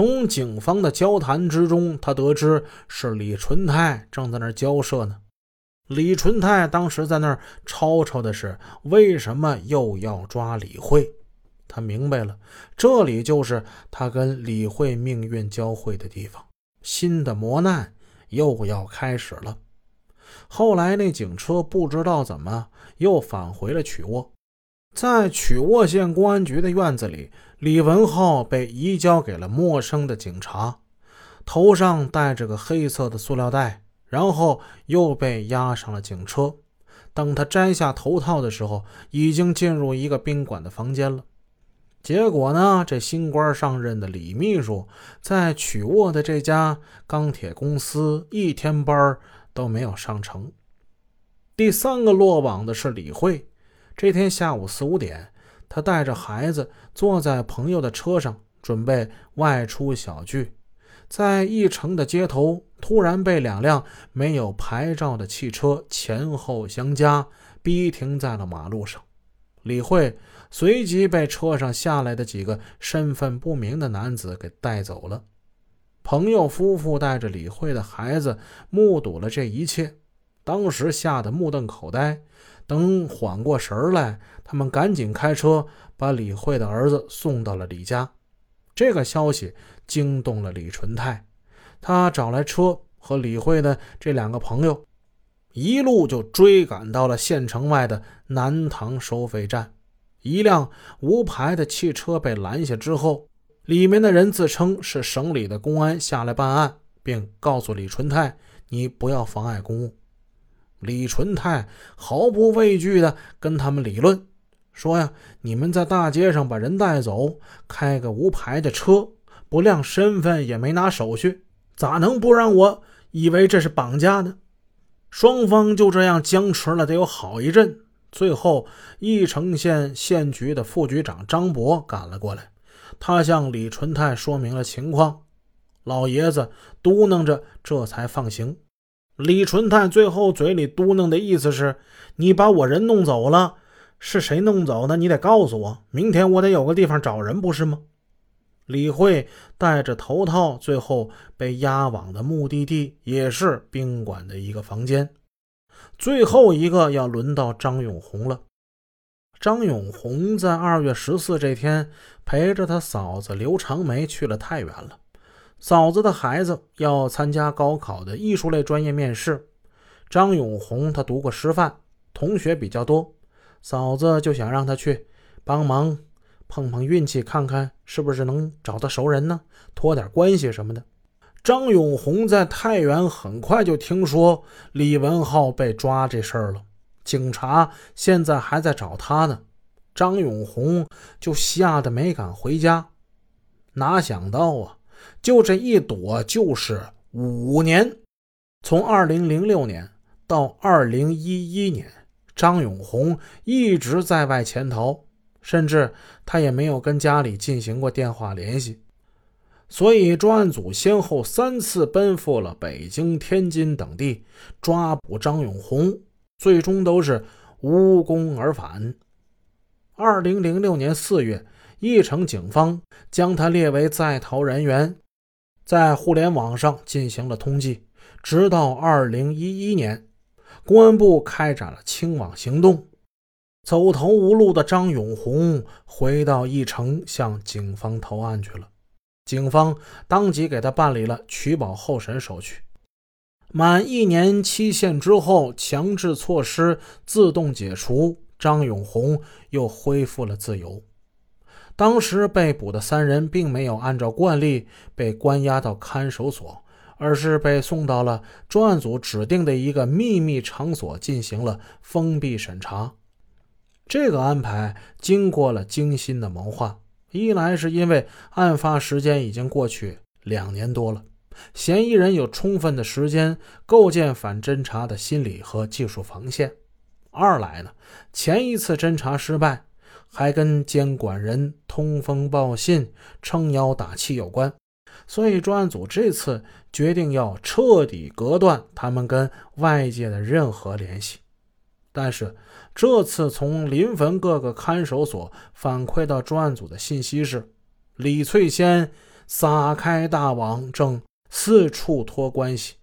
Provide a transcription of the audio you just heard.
从警方的交谈之中，他得知是李纯泰正在那儿交涉呢。李纯泰当时在那儿吵吵的是，为什么又要抓李慧？他明白了，这里就是他跟李慧命运交汇的地方，新的磨难又要开始了。后来那警车不知道怎么又返回了曲沃，在曲沃县公安局的院子里，李文浩被移交给了陌生的警察，头上戴着个黑色的塑料袋。然后又被押上了警车。等他摘下头套的时候，已经进入一个宾馆的房间了。结果呢，这新官上任的李秘书在曲沃的这家钢铁公司一天班都没有上成。第三个落网的是李慧。这天下午四五点，他带着孩子坐在朋友的车上，准备外出小聚。在义城的街头，突然被两辆没有牌照的汽车前后相加，逼停在了马路上。李慧随即被车上下来的几个身份不明的男子给带走了。朋友夫妇带着李慧的孩子目睹了这一切，当时吓得目瞪口呆。等缓过神来，他们赶紧开车把李慧的儿子送到了李家。这个消息惊动了李纯泰，他找来车和李慧的这两个朋友，一路就追赶到了县城外的南塘收费站。一辆无牌的汽车被拦下之后，里面的人自称是省里的公安下来办案，并告诉李纯泰：“你不要妨碍公务。”李纯泰毫不畏惧地跟他们理论。说呀，你们在大街上把人带走，开个无牌的车，不亮身份也没拿手续，咋能不让我以为这是绑架呢？双方就这样僵持了得有好一阵。最后，义城县县局的副局长张博赶了过来，他向李纯泰说明了情况，老爷子嘟囔着，这才放行。李纯泰最后嘴里嘟囔的意思是：“你把我人弄走了。”是谁弄走的？你得告诉我，明天我得有个地方找人，不是吗？李慧戴着头套，最后被押往的目的地也是宾馆的一个房间。最后一个要轮到张永红了。张永红在二月十四这天陪着他嫂子刘长梅去了太原了。嫂子的孩子要参加高考的艺术类专业面试。张永红他读过师范，同学比较多。嫂子就想让他去帮忙碰碰运气，看看是不是能找到熟人呢，托点关系什么的。张永红在太原很快就听说李文浩被抓这事儿了，警察现在还在找他呢。张永红就吓得没敢回家。哪想到啊，就这一躲就是五年，从二零零六年到二零一一年。张永红一直在外潜逃，甚至他也没有跟家里进行过电话联系，所以专案组先后三次奔赴了北京、天津等地抓捕张永红，最终都是无功而返。二零零六年四月，义城警方将他列为在逃人员，在互联网上进行了通缉，直到二零一一年。公安部开展了清网行动，走投无路的张永红回到义城向警方投案去了。警方当即给他办理了取保候审手续。满一年期限之后，强制措施自动解除，张永红又恢复了自由。当时被捕的三人并没有按照惯例被关押到看守所。而是被送到了专案组指定的一个秘密场所进行了封闭审查。这个安排经过了精心的谋划，一来是因为案发时间已经过去两年多了，嫌疑人有充分的时间构建反侦查的心理和技术防线；二来呢，前一次侦查失败还跟监管人通风报信、撑腰打气有关。所以专案组这次决定要彻底隔断他们跟外界的任何联系。但是这次从临汾各个看守所反馈到专案组的信息是，李翠仙撒开大网，正四处托关系，